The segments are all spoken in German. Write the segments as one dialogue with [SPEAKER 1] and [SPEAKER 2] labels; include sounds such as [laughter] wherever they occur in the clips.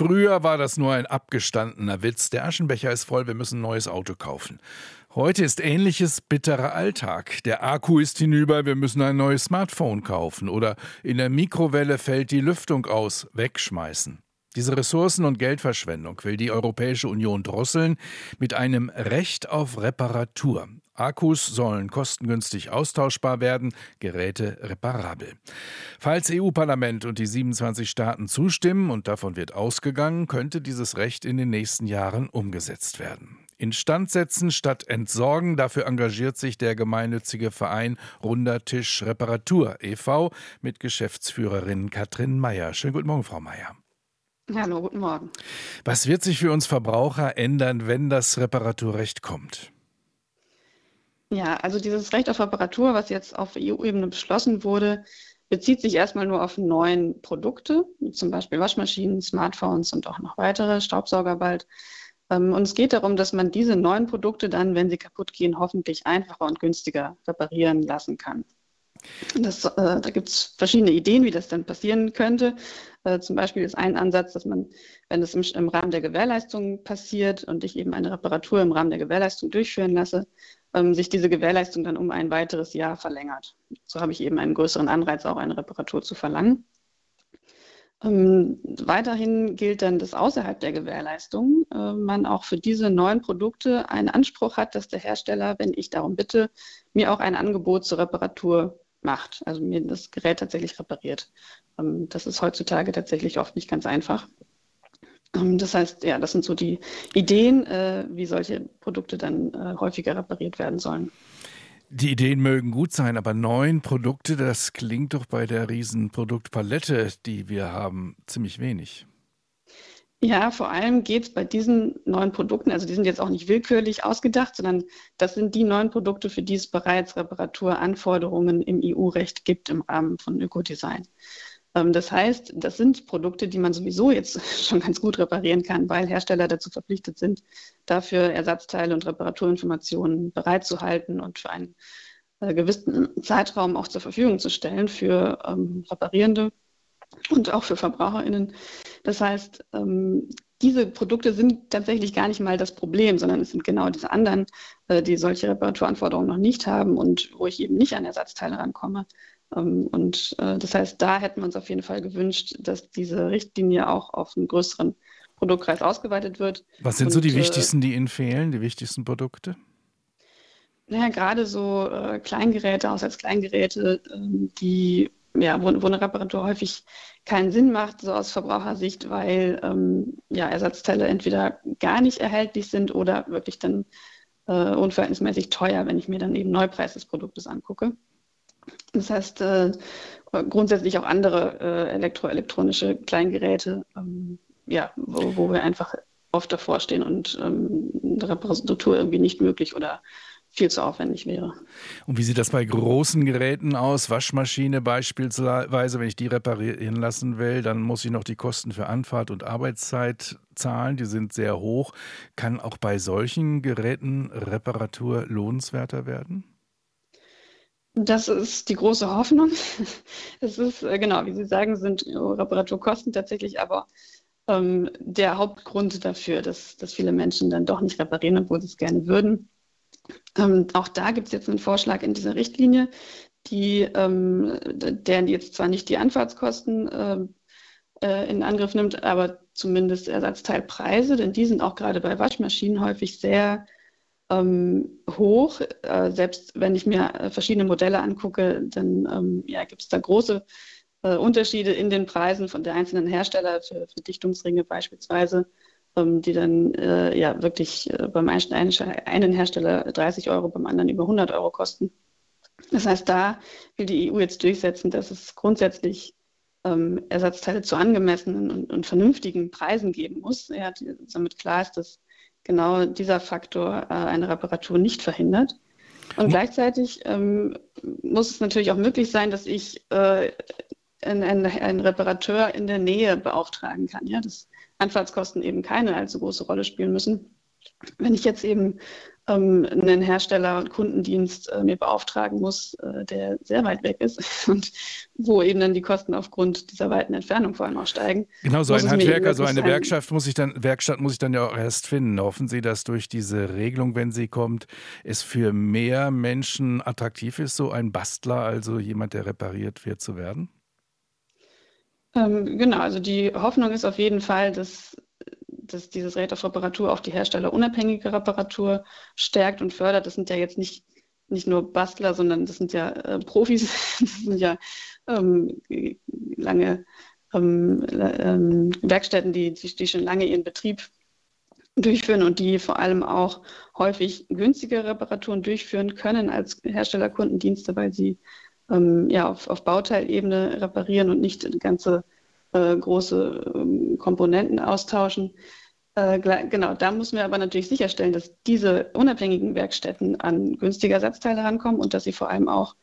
[SPEAKER 1] Früher war das nur ein abgestandener Witz. Der Aschenbecher ist voll, wir müssen ein neues Auto kaufen. Heute ist ähnliches bitterer Alltag. Der Akku ist hinüber, wir müssen ein neues Smartphone kaufen. Oder in der Mikrowelle fällt die Lüftung aus, wegschmeißen. Diese Ressourcen- und Geldverschwendung will die Europäische Union drosseln mit einem Recht auf Reparatur. Akkus sollen kostengünstig austauschbar werden, Geräte reparabel. Falls EU-Parlament und die 27 Staaten zustimmen, und davon wird ausgegangen, könnte dieses Recht in den nächsten Jahren umgesetzt werden. Instandsetzen statt entsorgen, dafür engagiert sich der gemeinnützige Verein Runder Tisch Reparatur e.V. mit Geschäftsführerin Katrin Meyer. Schönen guten Morgen, Frau Meyer.
[SPEAKER 2] Hallo, guten Morgen.
[SPEAKER 1] Was wird sich für uns Verbraucher ändern, wenn das Reparaturrecht kommt?
[SPEAKER 2] Ja, also dieses Recht auf Reparatur, was jetzt auf EU-Ebene beschlossen wurde, bezieht sich erstmal nur auf neuen Produkte, zum Beispiel Waschmaschinen, Smartphones und auch noch weitere, Staubsauger bald. Ähm, und es geht darum, dass man diese neuen Produkte dann, wenn sie kaputt gehen, hoffentlich einfacher und günstiger reparieren lassen kann. Das, äh, da gibt es verschiedene Ideen, wie das dann passieren könnte. Äh, zum Beispiel ist ein Ansatz, dass man, wenn es im, im, Rahmen der Gewährleistung passiert und ich eben eine Reparatur im Rahmen der Gewährleistung durchführen lasse, ähm, sich diese Gewährleistung dann um ein weiteres Jahr verlängert. So habe ich eben einen größeren Anreiz, auch eine Reparatur zu verlangen. Ähm, weiterhin gilt dann, dass außerhalb der Gewährleistung äh, man auch für diese neuen Produkte einen Anspruch hat, dass der Hersteller, wenn ich darum bitte, mir auch ein Angebot zur Reparatur macht, also mir das Gerät tatsächlich repariert. Ähm, das ist heutzutage tatsächlich oft nicht ganz einfach. Ähm, das heißt, ja, das sind so die Ideen, äh, wie solche Produkte dann äh, häufiger repariert werden sollen.
[SPEAKER 1] Die Ideen mögen gut sein, aber neun Produkte, das klingt doch bei der riesen Produktpalette, die wir haben, ziemlich wenig.
[SPEAKER 2] Ja, vor allem geht es bei diesen neuen Produkten, also die sind jetzt auch nicht willkürlich ausgedacht, sondern das sind die neuen Produkte, für die es bereits Reparaturanforderungen im EU-Recht gibt im Rahmen von Ökodesign. Ähm, das heißt, das sind Produkte, die man sowieso jetzt [laughs] schon ganz gut reparieren kann, weil Hersteller dazu verpflichtet sind, dafür Ersatzteile und Reparaturinformationen bereitzuhalten und für einen äh, gewissen Zeitraum auch zur Verfügung zu stellen für ähm, Reparierende und auch für VerbraucherInnen. Das heißt, ähm, diese Produkte sind tatsächlich gar nicht mal das Problem, sondern es sind genau diese anderen, äh, die solche Reparaturanforderungen noch nicht haben und wo ich eben nicht an Ersatzteile rankomme. Ähm, und äh, das heißt, da hätten wir uns auf jeden Fall gewünscht, dass diese Richtlinie auch auf einen größeren Produktkreis ausgeweitet wird.
[SPEAKER 1] Was sind und, so die äh, wichtigsten, die Ihnen fehlen, die wichtigsten Produkte?
[SPEAKER 2] Naja, gerade so äh, Kleingeräte, Haushaltskleingeräte, ähm, die ja, wo, wo, eine Reparatur häufig keinen Sinn macht, so aus Verbrauchersicht, weil ähm, ja, Ersatzteile entweder gar nicht erhältlich sind oder wirklich dann äh, unverhältnismäßig teuer, wenn ich mir dann eben Neupreis des Produktes angucke. Das heißt, äh, grundsätzlich auch andere äh, elektroelektronische Kleingeräte, ähm, ja, wo, wo, wir einfach oft davor stehen und ähm, eine Reparatur irgendwie nicht möglich oder viel zu aufwendig wäre.
[SPEAKER 1] Und wie sieht das bei großen Geräten aus? Waschmaschine beispielsweise, wenn ich die reparieren lassen will, dann muss ich noch die Kosten für Anfahrt und Arbeitszeit zahlen. Die sind sehr hoch. Kann auch bei solchen Geräten Reparatur lohnenswerter werden?
[SPEAKER 2] Das ist die große Hoffnung. [laughs] Es ist, äh, genau, wie Sie sagen, sind Reparaturkosten tatsächlich aber ähm, der Hauptgrund dafür, dass, dass viele Menschen dann doch nicht reparieren, obwohl sie es gerne würden. Ähm, auch da gibt es jetzt einen Vorschlag in dieser Richtlinie, die, ähm, der jetzt zwar nicht die Anfahrtskosten äh, äh, in Angriff nimmt, aber zumindest Ersatzteilpreise, denn die sind auch gerade bei Waschmaschinen häufig sehr ähm, hoch. Äh, selbst wenn ich mir äh, verschiedene Modelle angucke, dann ähm, ja, gibt es da große äh, Unterschiede in den Preisen von der einzelnen Hersteller für, für Dichtungsringe beispielsweise ähm, die dann äh, ja wirklich äh, beim einen Hersteller 30 Euro, beim anderen über 100 Euro kosten. Das heißt, da will die EU jetzt durchsetzen, dass es grundsätzlich ähm, Ersatzteile zu angemessenen und, und, vernünftigen Preisen geben muss, ja, damit klar ist, dass genau dieser Faktor äh, eine Reparatur nicht verhindert. Und mhm. gleichzeitig ähm, muss es natürlich auch möglich sein, dass ich äh, einen, einen, Reparateur in der Nähe beauftragen kann. Ja, das Anfahrtskosten eben keine allzu große Rolle spielen müssen. Wenn ich jetzt eben ähm, einen Hersteller und Kundendienst äh, mir beauftragen muss, äh, der sehr weit weg ist [laughs] und wo eben dann die Kosten aufgrund dieser weiten Entfernung vor allem auch steigen.
[SPEAKER 1] Genau, so ein Handwerker, so eine Werkstatt muss ich dann, Werkstatt muss ich dann ja auch erst finden. Hoffen Sie, dass durch diese Regelung, wenn sie kommt, es für mehr Menschen attraktiv ist, so ein Bastler, also jemand, der repariert wird, zu werden?
[SPEAKER 2] Ähm, genau, also die Hoffnung ist auf jeden Fall, dass dass dieses Rate of Reparatur auch die herstellerunabhängige Reparatur stärkt und fördert. Das sind ja jetzt nicht, nicht nur Bastler, sondern das sind ja äh, Profis, [laughs] das sind ja ähm, lange ähm, ähm, Werkstätten, die, die, die schon lange ihren Betrieb durchführen und die vor allem auch häufig günstige Reparaturen durchführen können als Herstellerkundendienste, weil sie ähm, ja auf, auf Bauteilebene reparieren und nicht ganze äh, große ähm, Komponenten austauschen. Äh, genau, da müssen wir aber natürlich sicherstellen, dass diese unabhängigen Werkstätten an günstige Ersatzteile rankommen und dass sie vor allem auch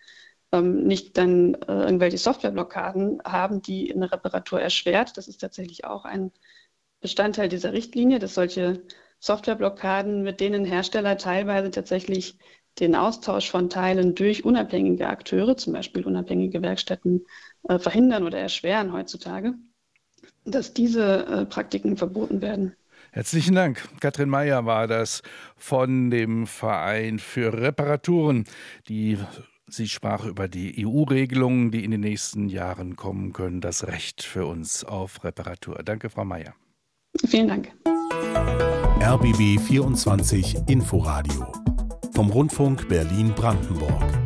[SPEAKER 2] ähm, nicht dann äh, irgendwelche Softwareblockaden haben, die eine Reparatur erschwert. Das ist tatsächlich auch ein Bestandteil dieser Richtlinie, dass solche Softwareblockaden, mit denen Hersteller teilweise tatsächlich den Austausch von Teilen durch unabhängige Akteure, zum Beispiel unabhängige Werkstätten, äh, verhindern oder erschweren heutzutage, dass diese äh, Praktiken verboten werden.
[SPEAKER 1] Herzlichen Dank. Katrin Meyer war das von dem Verein für Reparaturen, die Sie sprach über die EU-Regelungen, die in den nächsten Jahren kommen können, das Recht für uns auf Reparatur. Danke, Frau Meyer.
[SPEAKER 2] Vielen Dank.
[SPEAKER 3] RBB 24 Inforadio vom Rundfunk Berlin-Brandenburg.